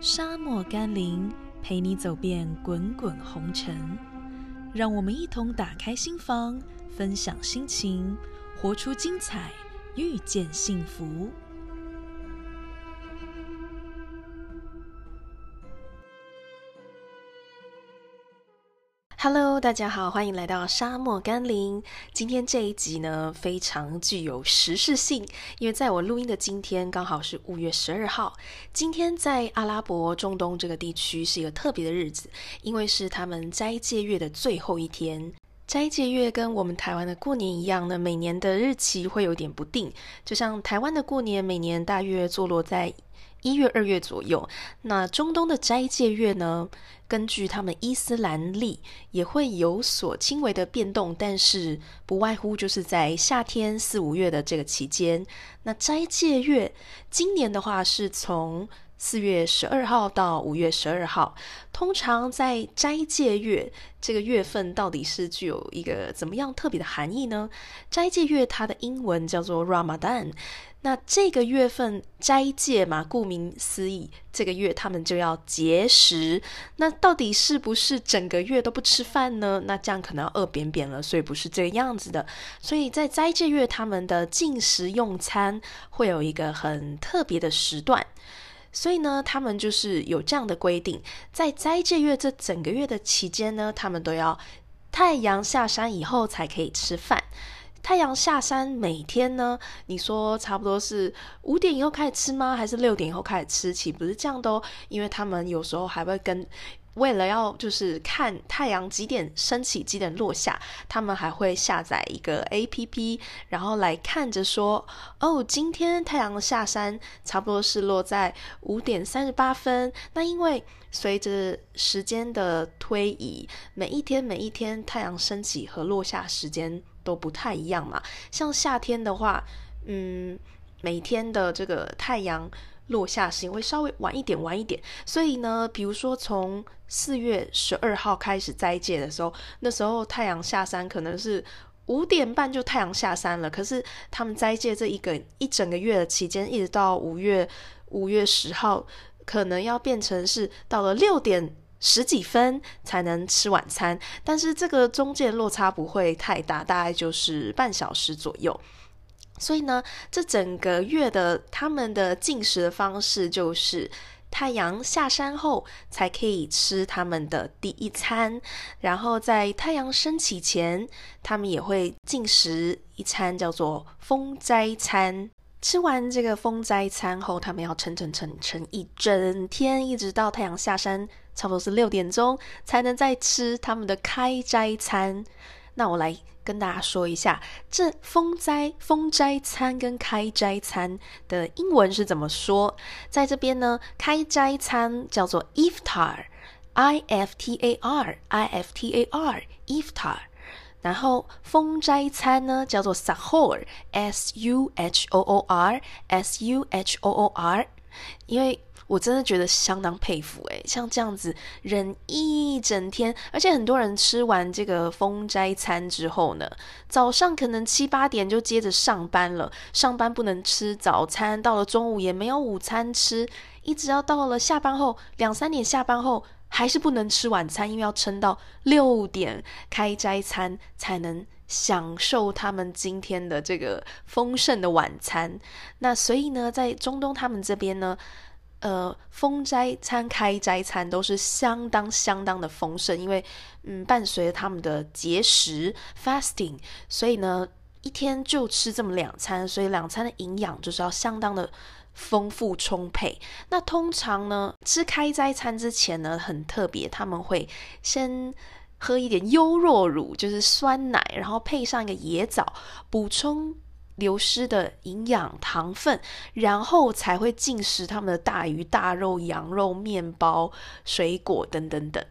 沙漠甘霖，陪你走遍滚滚红尘。让我们一同打开心房，分享心情，活出精彩，遇见幸福。Hello，大家好，欢迎来到沙漠甘霖。今天这一集呢，非常具有时事性，因为在我录音的今天刚好是五月十二号。今天在阿拉伯中东这个地区是一个特别的日子，因为是他们斋戒月的最后一天。斋戒月跟我们台湾的过年一样呢，每年的日期会有点不定，就像台湾的过年每年大约坐落在。一月、二月左右，那中东的斋戒月呢？根据他们伊斯兰历，也会有所轻微的变动，但是不外乎就是在夏天四五月的这个期间。那斋戒月今年的话，是从四月十二号到五月十二号。通常在斋戒月这个月份，到底是具有一个怎么样特别的含义呢？斋戒月它的英文叫做 Ramadan。那这个月份斋戒嘛，顾名思义，这个月他们就要节食。那到底是不是整个月都不吃饭呢？那这样可能要饿扁扁了，所以不是这个样子的。所以在斋戒月，他们的进食用餐会有一个很特别的时段。所以呢，他们就是有这样的规定，在斋戒月这整个月的期间呢，他们都要太阳下山以后才可以吃饭。太阳下山，每天呢？你说差不多是五点以后开始吃吗？还是六点以后开始吃？岂不是这样的哦？因为他们有时候还会跟，为了要就是看太阳几点升起，几点落下，他们还会下载一个 A P P，然后来看着说，哦，今天太阳下山差不多是落在五点三十八分。那因为随着时间的推移，每一天每一天太阳升起和落下时间。都不太一样嘛，像夏天的话，嗯，每天的这个太阳落下时间会稍微晚一点，晚一点。所以呢，比如说从四月十二号开始斋戒的时候，那时候太阳下山可能是五点半就太阳下山了。可是他们斋戒这一个一整个月的期间，一直到五月五月十号，可能要变成是到了六点。十几分才能吃晚餐，但是这个中间落差不会太大，大概就是半小时左右。所以呢，这整个月的他们的进食的方式就是太阳下山后才可以吃他们的第一餐，然后在太阳升起前，他们也会进食一餐，叫做风斋餐。吃完这个风斋餐后，他们要撑撑撑撑一整天，一直到太阳下山。差不多是六点钟才能再吃他们的开斋餐。那我来跟大家说一下，这封斋、封斋餐跟开斋餐的英文是怎么说。在这边呢，开斋餐叫做 iftar，i f t a r，i f t a r，iftar。然后封斋餐呢叫做 sahur，s u h o o r，s u h o o r，因为。我真的觉得相当佩服诶，像这样子忍一整天，而且很多人吃完这个封斋餐之后呢，早上可能七八点就接着上班了，上班不能吃早餐，到了中午也没有午餐吃，一直要到了下班后两三点下班后还是不能吃晚餐，因为要撑到六点开斋餐才能享受他们今天的这个丰盛的晚餐。那所以呢，在中东他们这边呢。呃，封斋餐、开斋餐都是相当相当的丰盛，因为嗯，伴随着他们的节食 （fasting），所以呢，一天就吃这么两餐，所以两餐的营养就是要相当的丰富充沛。那通常呢，吃开斋餐之前呢，很特别，他们会先喝一点优酪乳，就是酸奶，然后配上一个野枣，补充。流失的营养糖分，然后才会进食他们的大鱼大肉、羊肉、面包、水果等等等。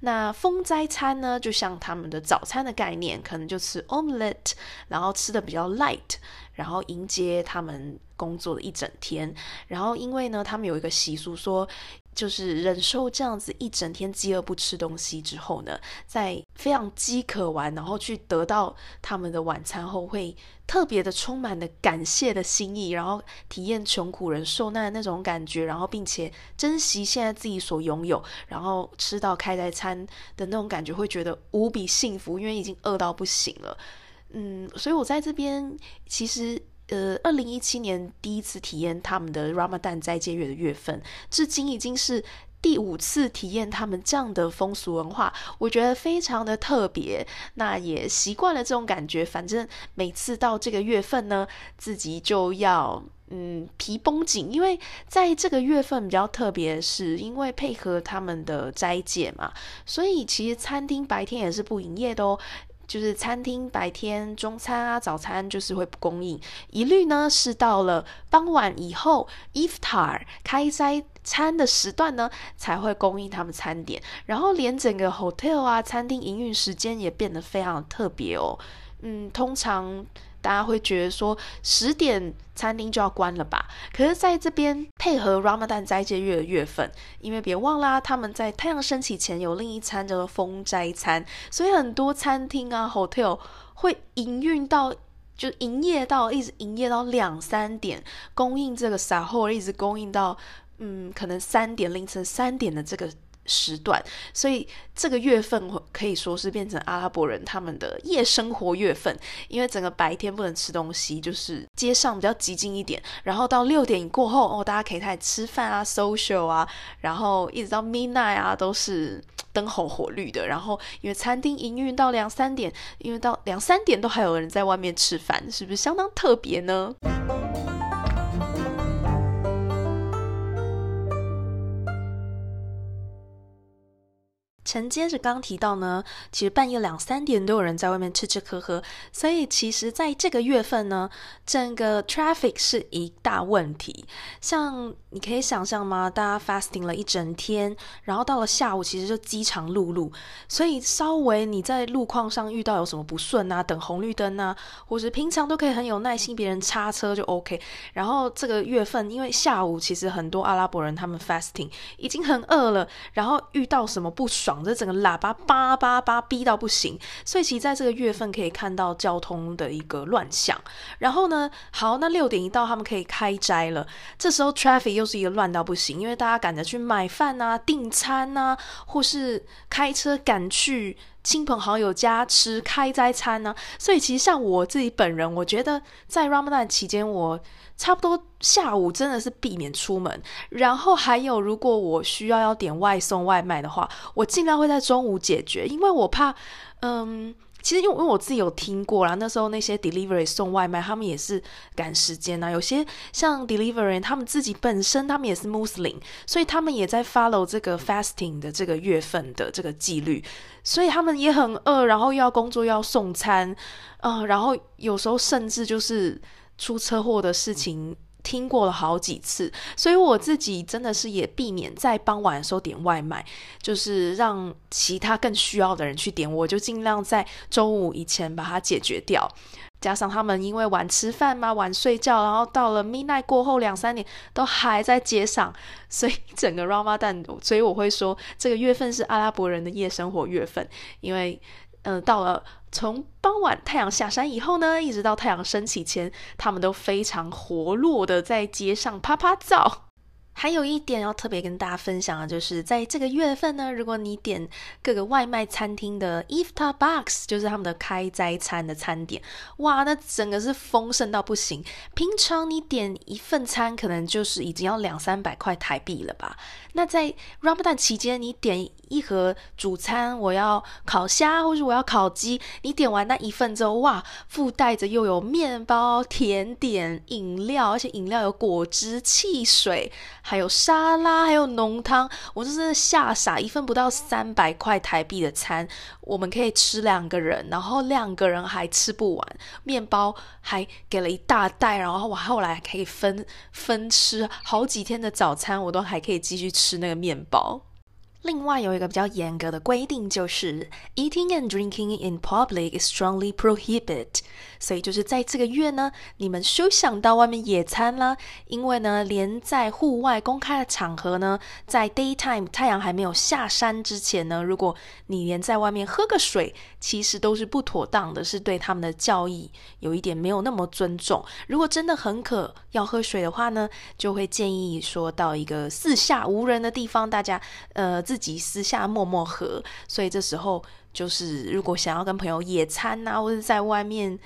那风斋餐呢，就像他们的早餐的概念，可能就吃 omelette，然后吃的比较 light，然后迎接他们工作的一整天。然后因为呢，他们有一个习俗说。就是忍受这样子一整天饥饿不吃东西之后呢，在非常饥渴完，然后去得到他们的晚餐后，会特别的充满了感谢的心意，然后体验穷苦人受难的那种感觉，然后并且珍惜现在自己所拥有，然后吃到开斋餐的那种感觉，会觉得无比幸福，因为已经饿到不行了。嗯，所以我在这边其实。呃，二零一七年第一次体验他们的 Ramadan 斋戒月的月份，至今已经是第五次体验他们这样的风俗文化，我觉得非常的特别。那也习惯了这种感觉，反正每次到这个月份呢，自己就要嗯皮绷紧，因为在这个月份比较特别，是因为配合他们的斋戒嘛，所以其实餐厅白天也是不营业的哦。就是餐厅白天中餐啊、早餐就是会不供应，一律呢是到了傍晚以后，iftar 开斋餐的时段呢才会供应他们餐点，然后连整个 hotel 啊餐厅营运时间也变得非常特别哦。嗯，通常。大家会觉得说十点餐厅就要关了吧？可是在这边配合 Ramadan 斋戒月的月份，因为别忘啦，他们在太阳升起前有另一餐叫做风斋餐，所以很多餐厅啊 hotel 会营运到就营业到一直营业到两三点，供应这个撒后一直供应到嗯可能三点凌晨三点的这个。时段，所以这个月份可以说是变成阿拉伯人他们的夜生活月份，因为整个白天不能吃东西，就是街上比较寂静一点，然后到六点过后哦，大家可以开始吃饭啊、social 啊，然后一直到 midnight 啊，都是灯红火绿的。然后因为餐厅营运到两三点，因为到两三点都还有人在外面吃饭，是不是相当特别呢？承接着刚提到呢，其实半夜两三点都有人在外面吃吃喝喝，所以其实在这个月份呢，整个 traffic 是一大问题。像你可以想象吗？大家 fasting 了一整天，然后到了下午其实就饥肠辘辘，所以稍微你在路况上遇到有什么不顺啊，等红绿灯啊，或者平常都可以很有耐心，别人插车就 OK。然后这个月份因为下午其实很多阿拉伯人他们 fasting 已经很饿了，然后遇到什么不爽。这整个喇叭叭叭叭逼到不行，所以其实在这个月份可以看到交通的一个乱象。然后呢，好，那六点一到，他们可以开斋了。这时候 traffic 又是一个乱到不行，因为大家赶着去买饭啊、订餐啊，或是开车赶去亲朋好友家吃开斋餐呢。所以其实像我自己本人，我觉得在 Ramadan 期间，我差不多下午真的是避免出门，然后还有如果我需要要点外送外卖的话，我尽量会在中午解决，因为我怕，嗯，其实因为因为我自己有听过啦，那时候那些 delivery 送外卖，他们也是赶时间呐，有些像 delivery 他们自己本身他们也是 Muslim，所以他们也在 follow 这个 fasting 的这个月份的这个纪律，所以他们也很饿，然后又要工作要送餐，啊，然后有时候甚至就是。出车祸的事情听过了好几次，所以我自己真的是也避免在傍晚的时候点外卖，就是让其他更需要的人去点，我就尽量在周五以前把它解决掉。加上他们因为晚吃饭嘛，晚睡觉，然后到了 midnight 过后两三点都还在街上，所以整个 Ramadan，所以我会说这个月份是阿拉伯人的夜生活月份，因为。嗯，到了从傍晚太阳下山以后呢，一直到太阳升起前，他们都非常活络的在街上啪啪照。还有一点要特别跟大家分享的，就是在这个月份呢，如果你点各个外卖餐厅的 iftar box，就是他们的开斋餐的餐点，哇，那整个是丰盛到不行。平常你点一份餐，可能就是已经要两三百块台币了吧？那在 Ramadan 期间，你点一盒主餐，我要烤虾或者我要烤鸡，你点完那一份之后，哇，附带着又有面包、甜点、饮料，而且饮料有果汁、汽水。还有沙拉，还有浓汤，我就是吓傻，一份不到三百块台币的餐，我们可以吃两个人，然后两个人还吃不完，面包还给了一大袋，然后我后来可以分分吃好几天的早餐，我都还可以继续吃那个面包。另外有一个比较严格的规定，就是 eating and drinking in public is strongly prohibited。所以就是在这个月呢，你们休想到外面野餐啦，因为呢，连在户外公开的场合呢，在 daytime 太阳还没有下山之前呢，如果你连在外面喝个水，其实都是不妥当的，是对他们的教义有一点没有那么尊重。如果真的很渴要喝水的话呢，就会建议说到一个四下无人的地方，大家呃自。自己私下默默喝，所以这时候就是如果想要跟朋友野餐啊，或者在外面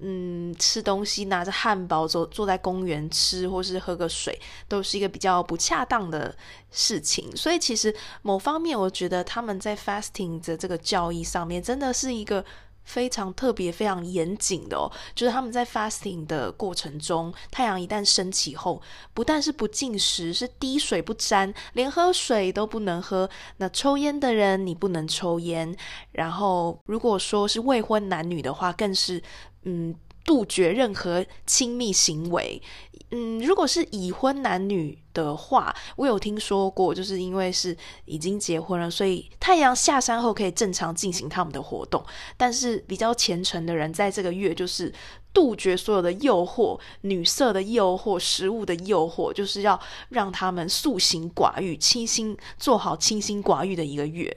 嗯吃东西，拿着汉堡坐坐在公园吃，或是喝个水，都是一个比较不恰当的事情。所以其实某方面，我觉得他们在 fasting 的这个教义上面，真的是一个。非常特别、非常严谨的哦，就是他们在 fasting 的过程中，太阳一旦升起后，不但是不进食，是滴水不沾，连喝水都不能喝。那抽烟的人，你不能抽烟。然后，如果说是未婚男女的话，更是嗯。杜绝任何亲密行为。嗯，如果是已婚男女的话，我有听说过，就是因为是已经结婚了，所以太阳下山后可以正常进行他们的活动。但是比较虔诚的人，在这个月就是杜绝所有的诱惑、女色的诱惑、食物的诱惑，就是要让他们素行寡欲、清心做好清心寡欲的一个月。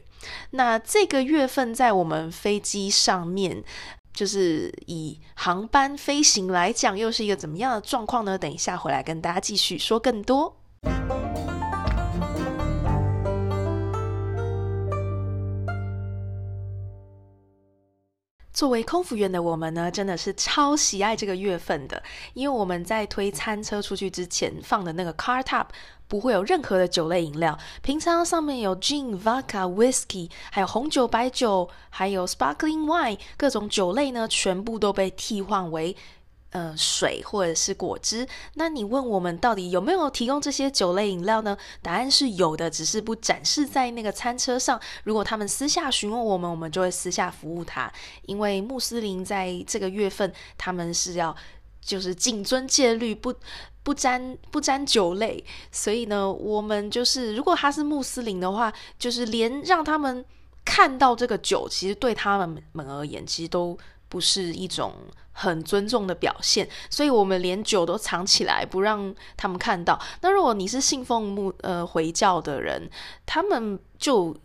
那这个月份在我们飞机上面。就是以航班飞行来讲，又是一个怎么样的状况呢？等一下回来跟大家继续说更多。作为空服员的我们呢，真的是超喜爱这个月份的，因为我们在推餐车出去之前放的那个 car top 不会有任何的酒类饮料。平常上面有 gin、vodka、whisky，还有红酒、白酒，还有 sparkling wine，各种酒类呢，全部都被替换为。呃，水或者是果汁，那你问我们到底有没有提供这些酒类饮料呢？答案是有的，只是不展示在那个餐车上。如果他们私下询问我们，我们就会私下服务他。因为穆斯林在这个月份，他们是要就是谨遵戒律，不不沾不沾酒类，所以呢，我们就是如果他是穆斯林的话，就是连让他们看到这个酒，其实对他们们而言，其实都。不是一种很尊重的表现，所以我们连酒都藏起来，不让他们看到。那如果你是信奉穆呃回教的人，他们就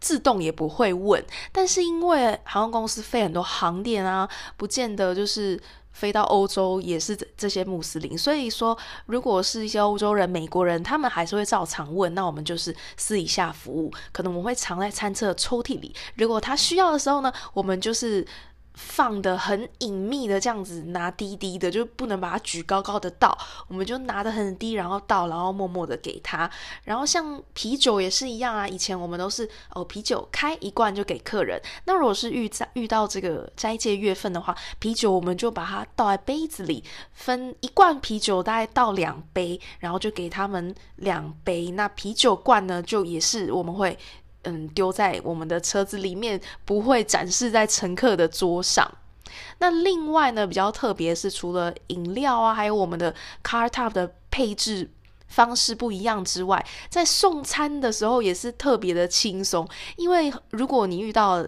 自动也不会问。但是因为航空公司飞很多航点啊，不见得就是飞到欧洲也是这些穆斯林，所以说如果是一些欧洲人、美国人，他们还是会照常问。那我们就是私底下服务，可能我们会藏在餐车抽屉里。如果他需要的时候呢，我们就是。放的很隐秘的这样子拿滴滴的，就不能把它举高高的倒，我们就拿的很低，然后倒，然后默默的给他。然后像啤酒也是一样啊，以前我们都是哦啤酒开一罐就给客人。那如果是遇在遇到这个斋戒月份的话，啤酒我们就把它倒在杯子里，分一罐啤酒大概倒两杯，然后就给他们两杯。那啤酒罐呢，就也是我们会。嗯，丢在我们的车子里面，不会展示在乘客的桌上。那另外呢，比较特别是，除了饮料啊，还有我们的 car top 的配置方式不一样之外，在送餐的时候也是特别的轻松。因为如果你遇到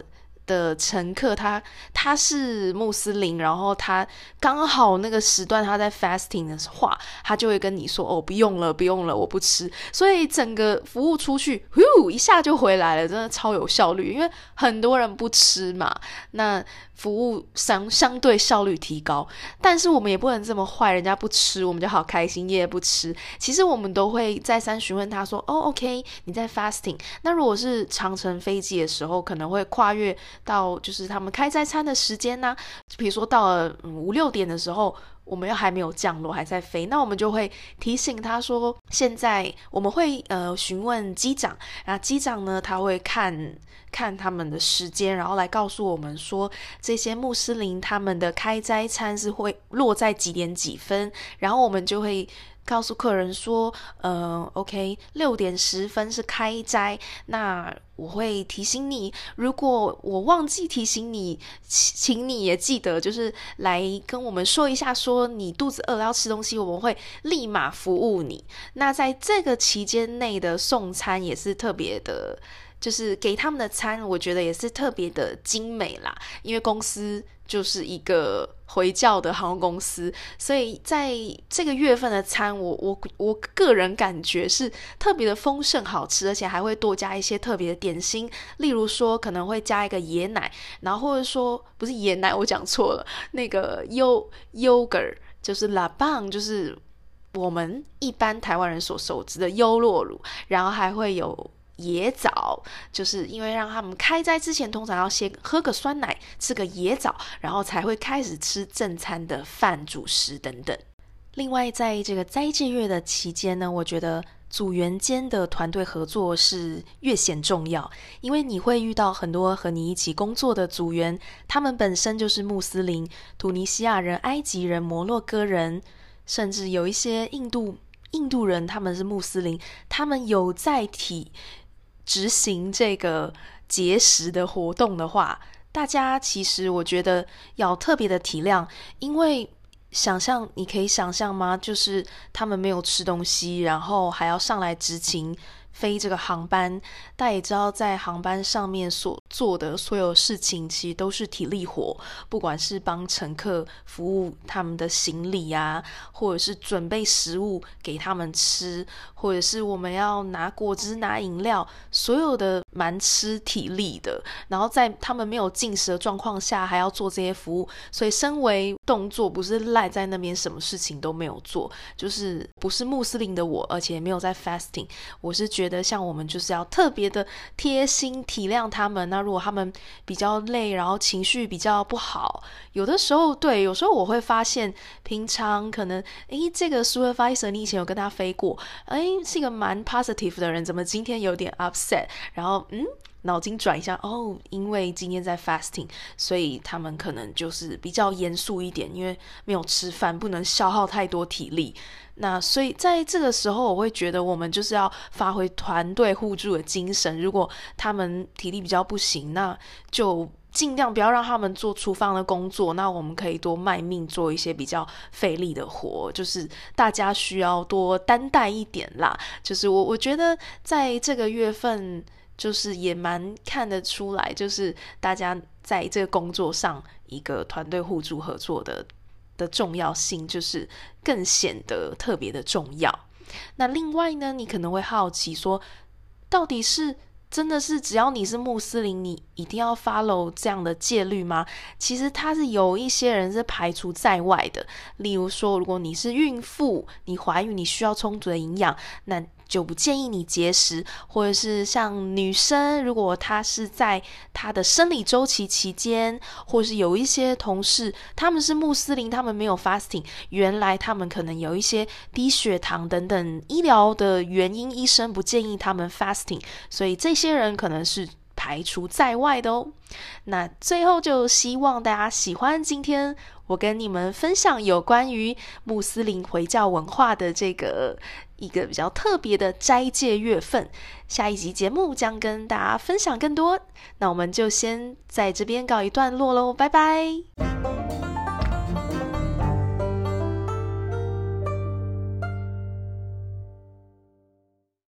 的乘客，他他是穆斯林，然后他刚好那个时段他在 fasting 的话，他就会跟你说：“哦，不用了，不用了，我不吃。”所以整个服务出去，呼一下就回来了，真的超有效率。因为很多人不吃嘛，那。服务相相对效率提高，但是我们也不能这么坏，人家不吃我们就好开心，也不吃。其实我们都会再三询问他说：“哦，OK，你在 fasting。那如果是长程飞机的时候，可能会跨越到就是他们开斋餐的时间呢？比如说到了五六点的时候。”我们又还没有降落，还在飞，那我们就会提醒他说，现在我们会呃询问机长，然后机长呢他会看看他们的时间，然后来告诉我们说，这些穆斯林他们的开斋餐是会落在几点几分，然后我们就会。告诉客人说，呃，OK，六点十分是开斋，那我会提醒你，如果我忘记提醒你，请你也记得，就是来跟我们说一下，说你肚子饿了要吃东西，我们会立马服务你。那在这个期间内的送餐也是特别的。就是给他们的餐，我觉得也是特别的精美啦。因为公司就是一个回教的航空公司，所以在这个月份的餐，我我我个人感觉是特别的丰盛好吃，而且还会多加一些特别的点心，例如说可能会加一个椰奶，然后或者说不是椰奶，我讲错了，那个优 yogurt 就是 la b a n，就是。我们一般台湾人所熟知的优酪乳，然后还会有野枣，就是因为让他们开斋之前，通常要先喝个酸奶，吃个野枣，然后才会开始吃正餐的饭、主食等等。另外，在这个斋戒月的期间呢，我觉得组员间的团队合作是越显重要，因为你会遇到很多和你一起工作的组员，他们本身就是穆斯林、突尼西亚人、埃及人、摩洛哥人。甚至有一些印度印度人，他们是穆斯林，他们有在体执行这个节食的活动的话，大家其实我觉得要特别的体谅，因为想象你可以想象吗？就是他们没有吃东西，然后还要上来执勤。飞这个航班，大家也知道，在航班上面所做的所有事情，其实都是体力活。不管是帮乘客服务他们的行李啊，或者是准备食物给他们吃，或者是我们要拿果汁、拿饮料，所有的蛮吃体力的。然后在他们没有进食的状况下，还要做这些服务，所以身为动作不是赖在那边，什么事情都没有做，就是不是穆斯林的我，而且没有在 fasting，我是觉。觉得像我们就是要特别的贴心体谅他们。那如果他们比较累，然后情绪比较不好，有的时候对，有时候我会发现，平常可能诶，这个 supervisor 你以前有跟他飞过，诶，是一个蛮 positive 的人，怎么今天有点 upset？然后嗯。脑筋转一下哦，因为今天在 fasting，所以他们可能就是比较严肃一点，因为没有吃饭，不能消耗太多体力。那所以在这个时候，我会觉得我们就是要发挥团队互助的精神。如果他们体力比较不行，那就尽量不要让他们做厨房的工作。那我们可以多卖命做一些比较费力的活，就是大家需要多担待一点啦。就是我我觉得在这个月份。就是也蛮看得出来，就是大家在这个工作上一个团队互助合作的的重要性，就是更显得特别的重要。那另外呢，你可能会好奇说，到底是真的是只要你是穆斯林，你一定要 follow 这样的戒律吗？其实它是有一些人是排除在外的。例如说，如果你是孕妇，你怀孕，你需要充足的营养，那。就不建议你节食，或者是像女生，如果她是在她的生理周期期间，或是有一些同事他们是穆斯林，他们没有 fasting，原来他们可能有一些低血糖等等医疗的原因，医生不建议他们 fasting，所以这些人可能是。排除在外的哦。那最后就希望大家喜欢今天我跟你们分享有关于穆斯林回教文化的这个一个比较特别的斋戒月份。下一集节目将跟大家分享更多。那我们就先在这边告一段落喽，拜拜。